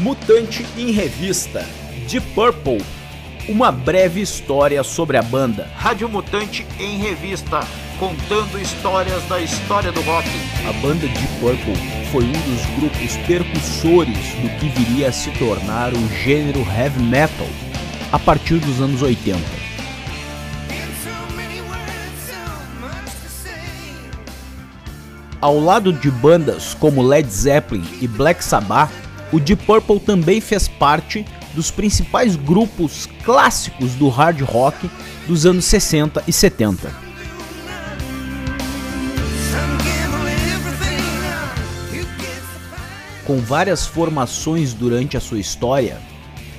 Mutante em Revista, de Purple. Uma breve história sobre a banda. Rádio Mutante em Revista, contando histórias da história do rock. A banda de Purple foi um dos grupos percussores do que viria a se tornar o gênero heavy metal a partir dos anos 80. Ao lado de bandas como Led Zeppelin e Black Sabbath, o Deep Purple também fez parte dos principais grupos clássicos do hard rock dos anos 60 e 70. Com várias formações durante a sua história,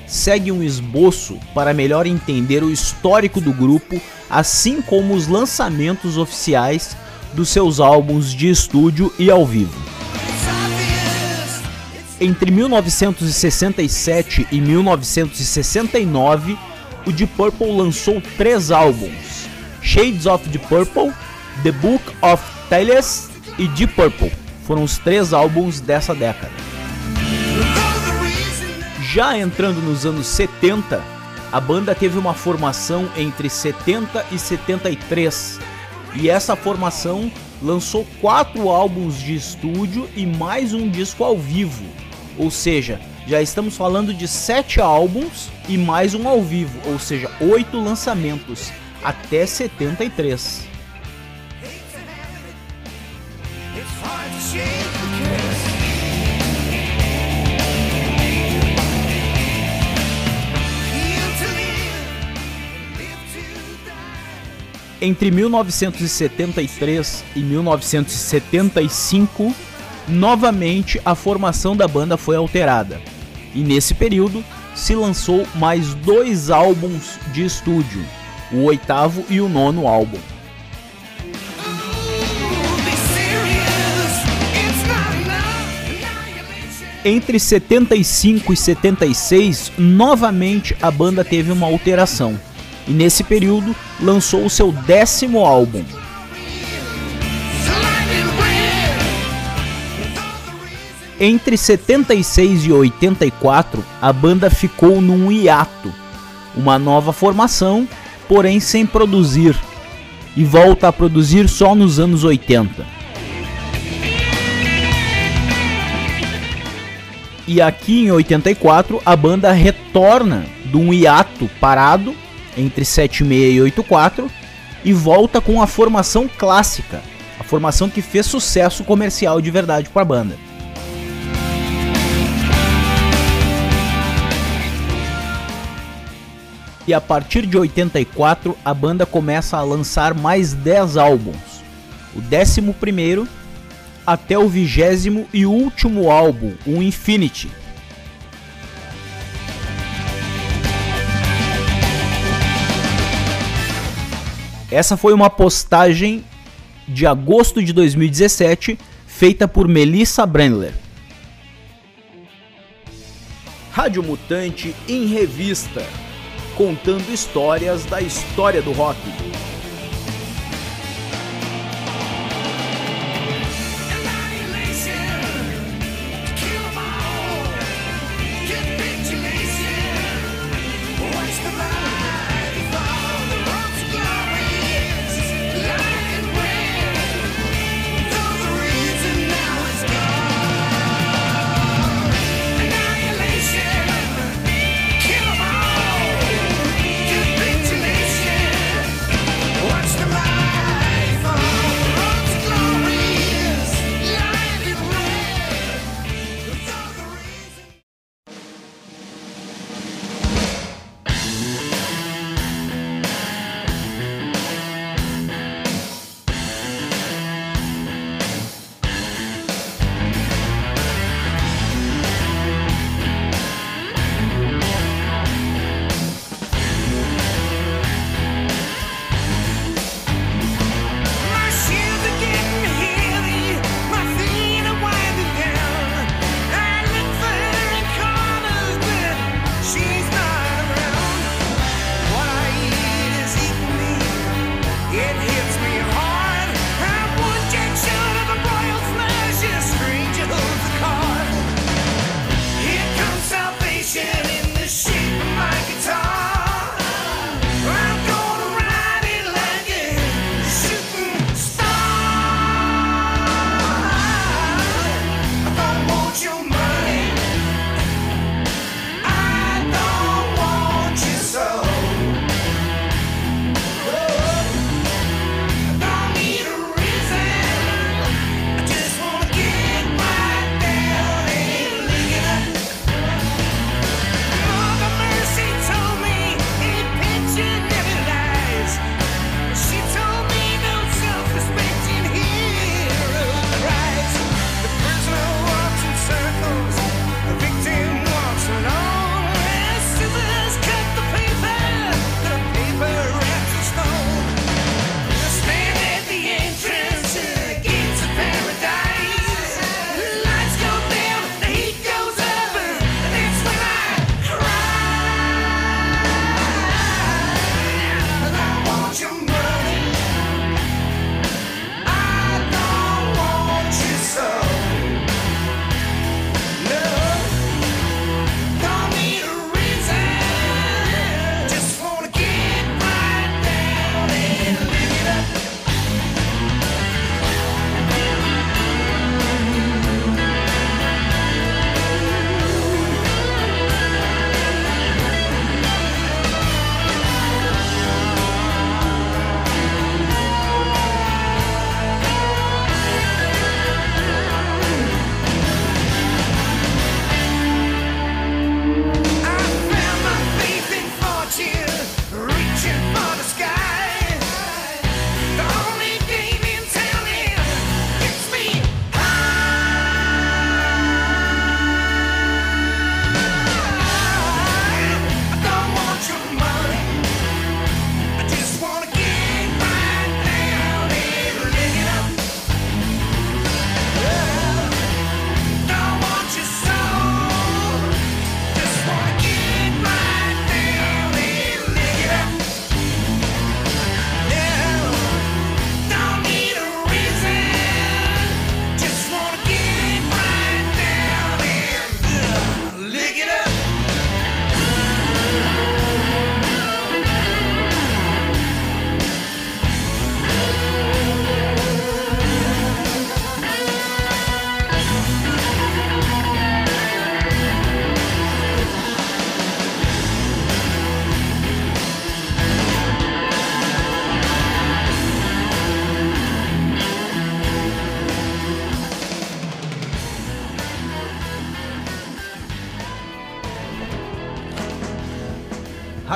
segue um esboço para melhor entender o histórico do grupo, assim como os lançamentos oficiais dos seus álbuns de estúdio e ao vivo. Entre 1967 e 1969, o Deep Purple lançou três álbuns: Shades of the Purple, The Book of Tales e Deep Purple. Foram os três álbuns dessa década. Já entrando nos anos 70, a banda teve uma formação entre 70 e 73, e essa formação lançou quatro álbuns de estúdio e mais um disco ao vivo, ou seja, já estamos falando de sete álbuns e mais um ao vivo, ou seja, oito lançamentos até 73. Entre 1973 e 1975, novamente a formação da banda foi alterada, e nesse período se lançou mais dois álbuns de estúdio, o oitavo e o nono álbum. Entre 75 e 76, novamente a banda teve uma alteração, e nesse período lançou o seu décimo álbum, Entre 76 e 84, a banda ficou num hiato, uma nova formação, porém sem produzir, e volta a produzir só nos anos 80. E aqui em 84, a banda retorna de um hiato parado entre 76 e 84 e volta com a formação clássica, a formação que fez sucesso comercial de verdade para a banda. E a partir de 84 a banda começa a lançar mais 10 álbuns. O 11 até o vigésimo e último álbum, o Infinity. Essa foi uma postagem de agosto de 2017 feita por Melissa Brandler. Rádio Mutante em Revista contando histórias da história do rock.